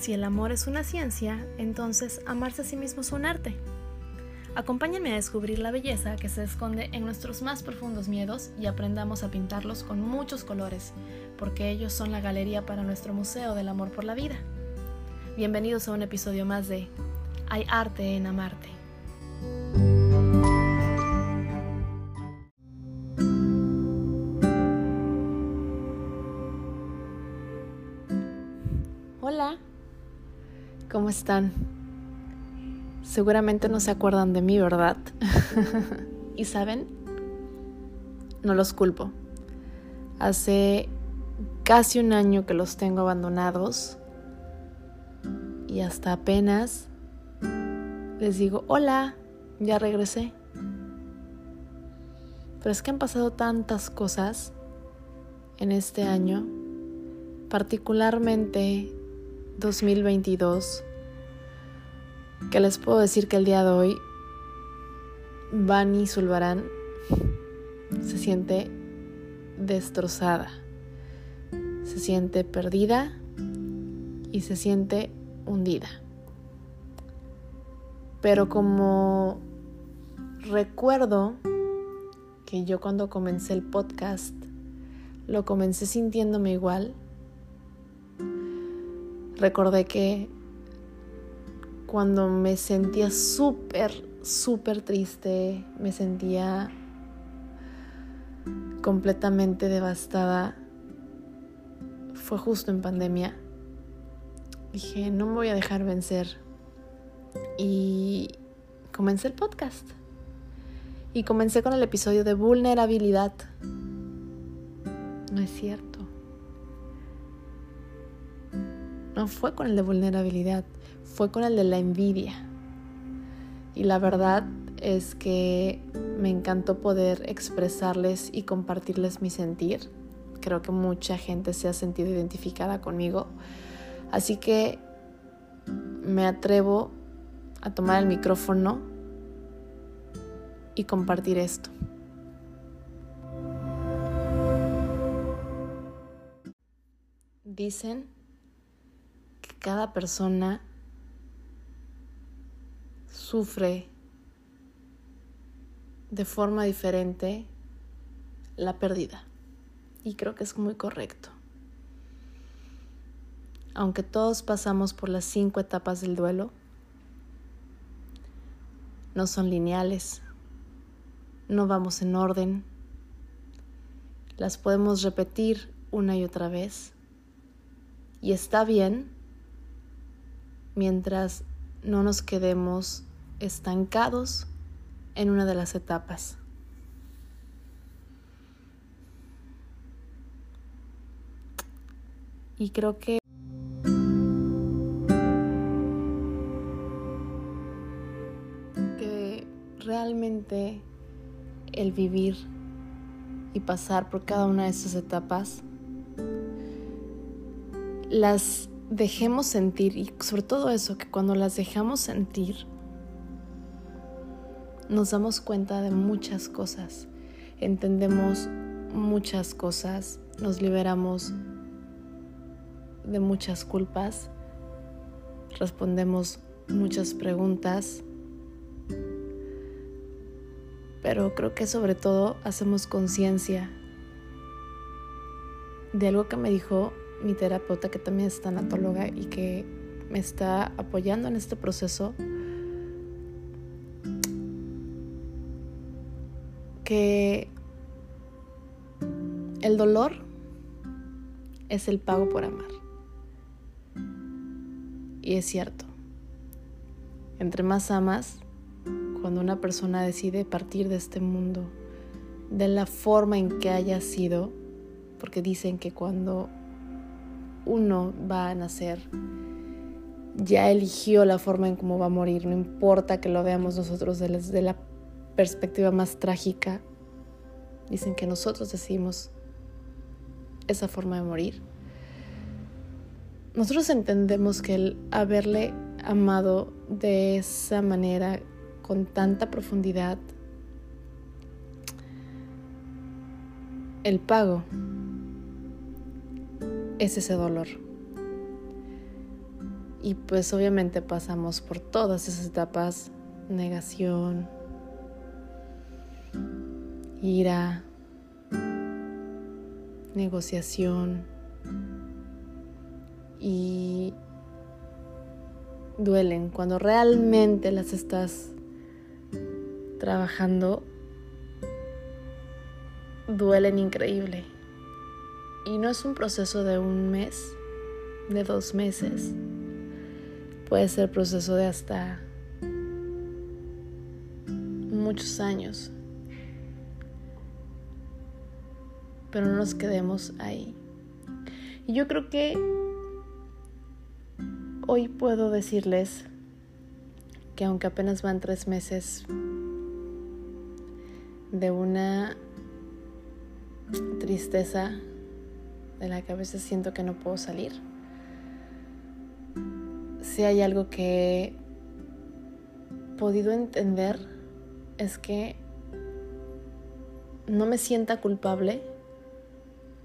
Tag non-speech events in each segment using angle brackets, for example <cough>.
Si el amor es una ciencia, entonces amarse a sí mismo es un arte. Acompáñenme a descubrir la belleza que se esconde en nuestros más profundos miedos y aprendamos a pintarlos con muchos colores, porque ellos son la galería para nuestro Museo del Amor por la Vida. Bienvenidos a un episodio más de Hay arte en amarte. Hola, ¿cómo están? Seguramente no se acuerdan de mí, ¿verdad? <laughs> y saben, no los culpo. Hace casi un año que los tengo abandonados y hasta apenas les digo, hola, ya regresé. Pero es que han pasado tantas cosas en este año, particularmente 2022, que les puedo decir que el día de hoy Bani Zulbarán se siente destrozada, se siente perdida y se siente hundida. Pero como recuerdo que yo cuando comencé el podcast lo comencé sintiéndome igual, recordé que cuando me sentía súper, súper triste, me sentía completamente devastada, fue justo en pandemia. Dije, no me voy a dejar vencer. Y comencé el podcast. Y comencé con el episodio de vulnerabilidad. No es cierto. No fue con el de vulnerabilidad fue con el de la envidia. Y la verdad es que me encantó poder expresarles y compartirles mi sentir. Creo que mucha gente se ha sentido identificada conmigo. Así que me atrevo a tomar el micrófono y compartir esto. Dicen cada persona sufre de forma diferente la pérdida. Y creo que es muy correcto. Aunque todos pasamos por las cinco etapas del duelo, no son lineales, no vamos en orden, las podemos repetir una y otra vez. Y está bien mientras no nos quedemos estancados en una de las etapas. Y creo que que realmente el vivir y pasar por cada una de esas etapas las dejemos sentir y sobre todo eso, que cuando las dejamos sentir, nos damos cuenta de muchas cosas, entendemos muchas cosas, nos liberamos de muchas culpas, respondemos muchas preguntas, pero creo que sobre todo hacemos conciencia de algo que me dijo mi terapeuta, que también es tanatóloga y que me está apoyando en este proceso, que el dolor es el pago por amar. Y es cierto. Entre más amas, cuando una persona decide partir de este mundo, de la forma en que haya sido, porque dicen que cuando uno va a nacer, ya eligió la forma en cómo va a morir, no importa que lo veamos nosotros desde la perspectiva más trágica, dicen que nosotros decidimos esa forma de morir. Nosotros entendemos que el haberle amado de esa manera, con tanta profundidad, el pago es ese dolor. Y pues obviamente pasamos por todas esas etapas, negación, ira, negociación y duelen cuando realmente las estás trabajando duelen increíble y no es un proceso de un mes de dos meses puede ser proceso de hasta muchos años. Pero no nos quedemos ahí. Y yo creo que hoy puedo decirles que aunque apenas van tres meses de una tristeza de la que a veces siento que no puedo salir, si hay algo que he podido entender es que no me sienta culpable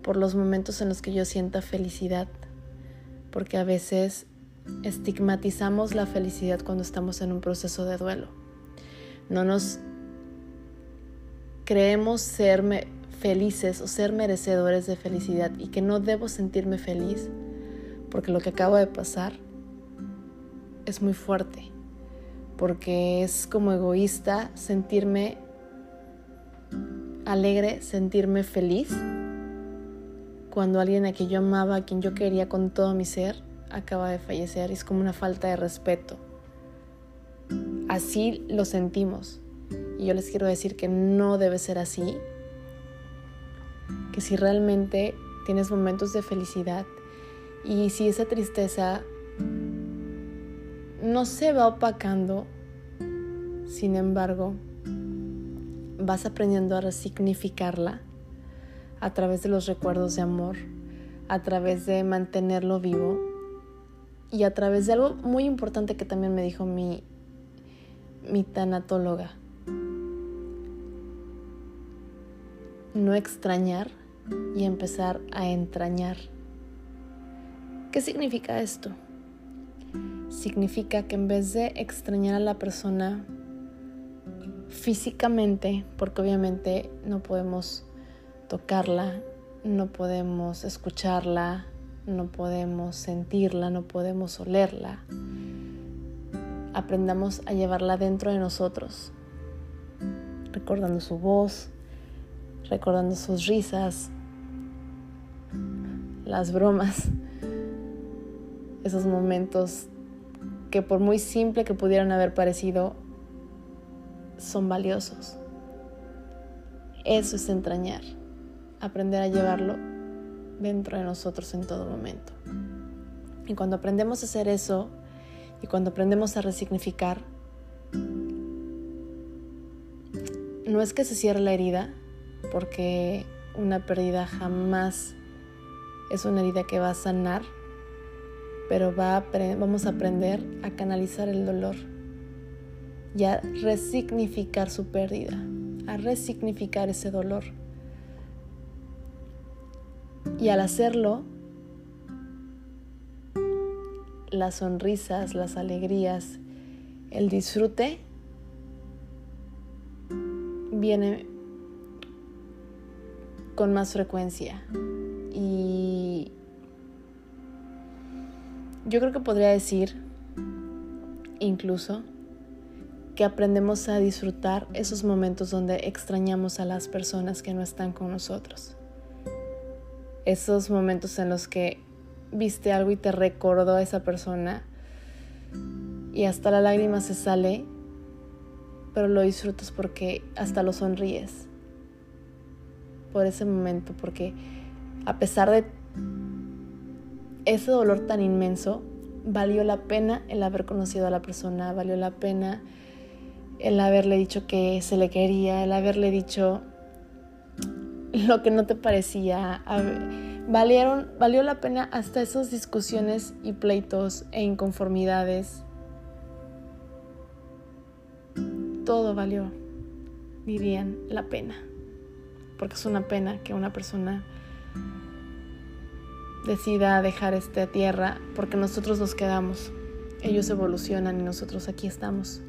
por los momentos en los que yo sienta felicidad, porque a veces estigmatizamos la felicidad cuando estamos en un proceso de duelo. No nos creemos ser felices o ser merecedores de felicidad y que no debo sentirme feliz porque lo que acabo de pasar es muy fuerte, porque es como egoísta sentirme alegre, sentirme feliz cuando alguien a quien yo amaba, a quien yo quería con todo mi ser, acaba de fallecer. Es como una falta de respeto. Así lo sentimos. Y yo les quiero decir que no debe ser así. Que si realmente tienes momentos de felicidad y si esa tristeza no se va opacando, sin embargo, vas aprendiendo a resignificarla a través de los recuerdos de amor, a través de mantenerlo vivo y a través de algo muy importante que también me dijo mi, mi tanatóloga. No extrañar y empezar a entrañar. ¿Qué significa esto? significa que en vez de extrañar a la persona físicamente, porque obviamente no podemos tocarla, no podemos escucharla, no podemos sentirla, no podemos olerla, aprendamos a llevarla dentro de nosotros, recordando su voz, recordando sus risas, las bromas, esos momentos que por muy simple que pudieran haber parecido, son valiosos. Eso es entrañar, aprender a llevarlo dentro de nosotros en todo momento. Y cuando aprendemos a hacer eso y cuando aprendemos a resignificar, no es que se cierre la herida, porque una pérdida jamás es una herida que va a sanar pero vamos a aprender a canalizar el dolor y a resignificar su pérdida, a resignificar ese dolor. Y al hacerlo, las sonrisas, las alegrías, el disfrute viene con más frecuencia. Y yo creo que podría decir incluso que aprendemos a disfrutar esos momentos donde extrañamos a las personas que no están con nosotros. Esos momentos en los que viste algo y te recordó a esa persona y hasta la lágrima se sale, pero lo disfrutas porque hasta lo sonríes por ese momento, porque a pesar de ese dolor tan inmenso, valió la pena el haber conocido a la persona, valió la pena el haberle dicho que se le quería, el haberle dicho lo que no te parecía. Valieron, valió la pena hasta esas discusiones y pleitos e inconformidades. Todo valió, dirían, la pena. Porque es una pena que una persona decida dejar esta tierra porque nosotros nos quedamos. ellos evolucionan y nosotros aquí estamos,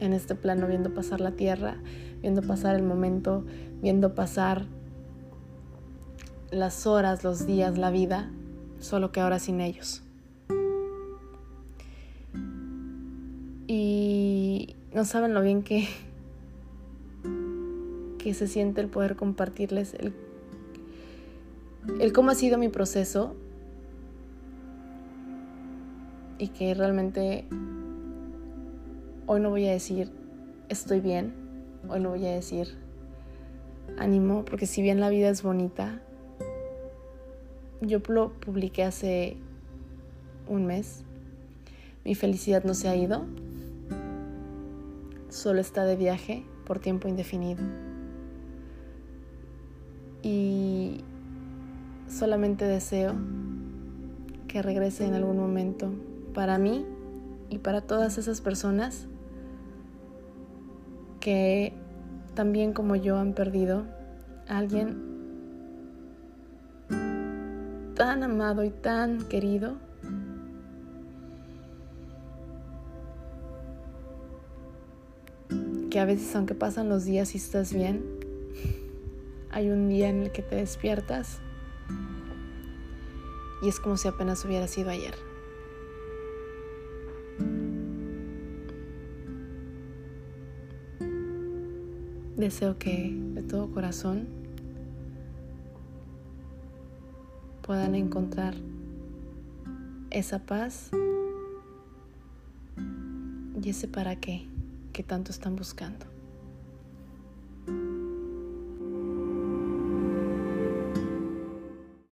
en este plano, viendo pasar la tierra, viendo pasar el momento, viendo pasar las horas, los días, la vida, solo que ahora sin ellos. Y no saben lo bien que, que se siente el poder compartirles el, el cómo ha sido mi proceso y que realmente hoy no voy a decir estoy bien, hoy no voy a decir ánimo, porque si bien la vida es bonita, yo lo publiqué hace un mes, mi felicidad no se ha ido, solo está de viaje por tiempo indefinido. Y solamente deseo que regrese en algún momento para mí y para todas esas personas que también como yo han perdido a alguien tan amado y tan querido. Que a veces aunque pasan los días y estás bien, hay un día en el que te despiertas y es como si apenas hubiera sido ayer. Deseo que de todo corazón puedan encontrar esa paz y ese para qué que tanto están buscando.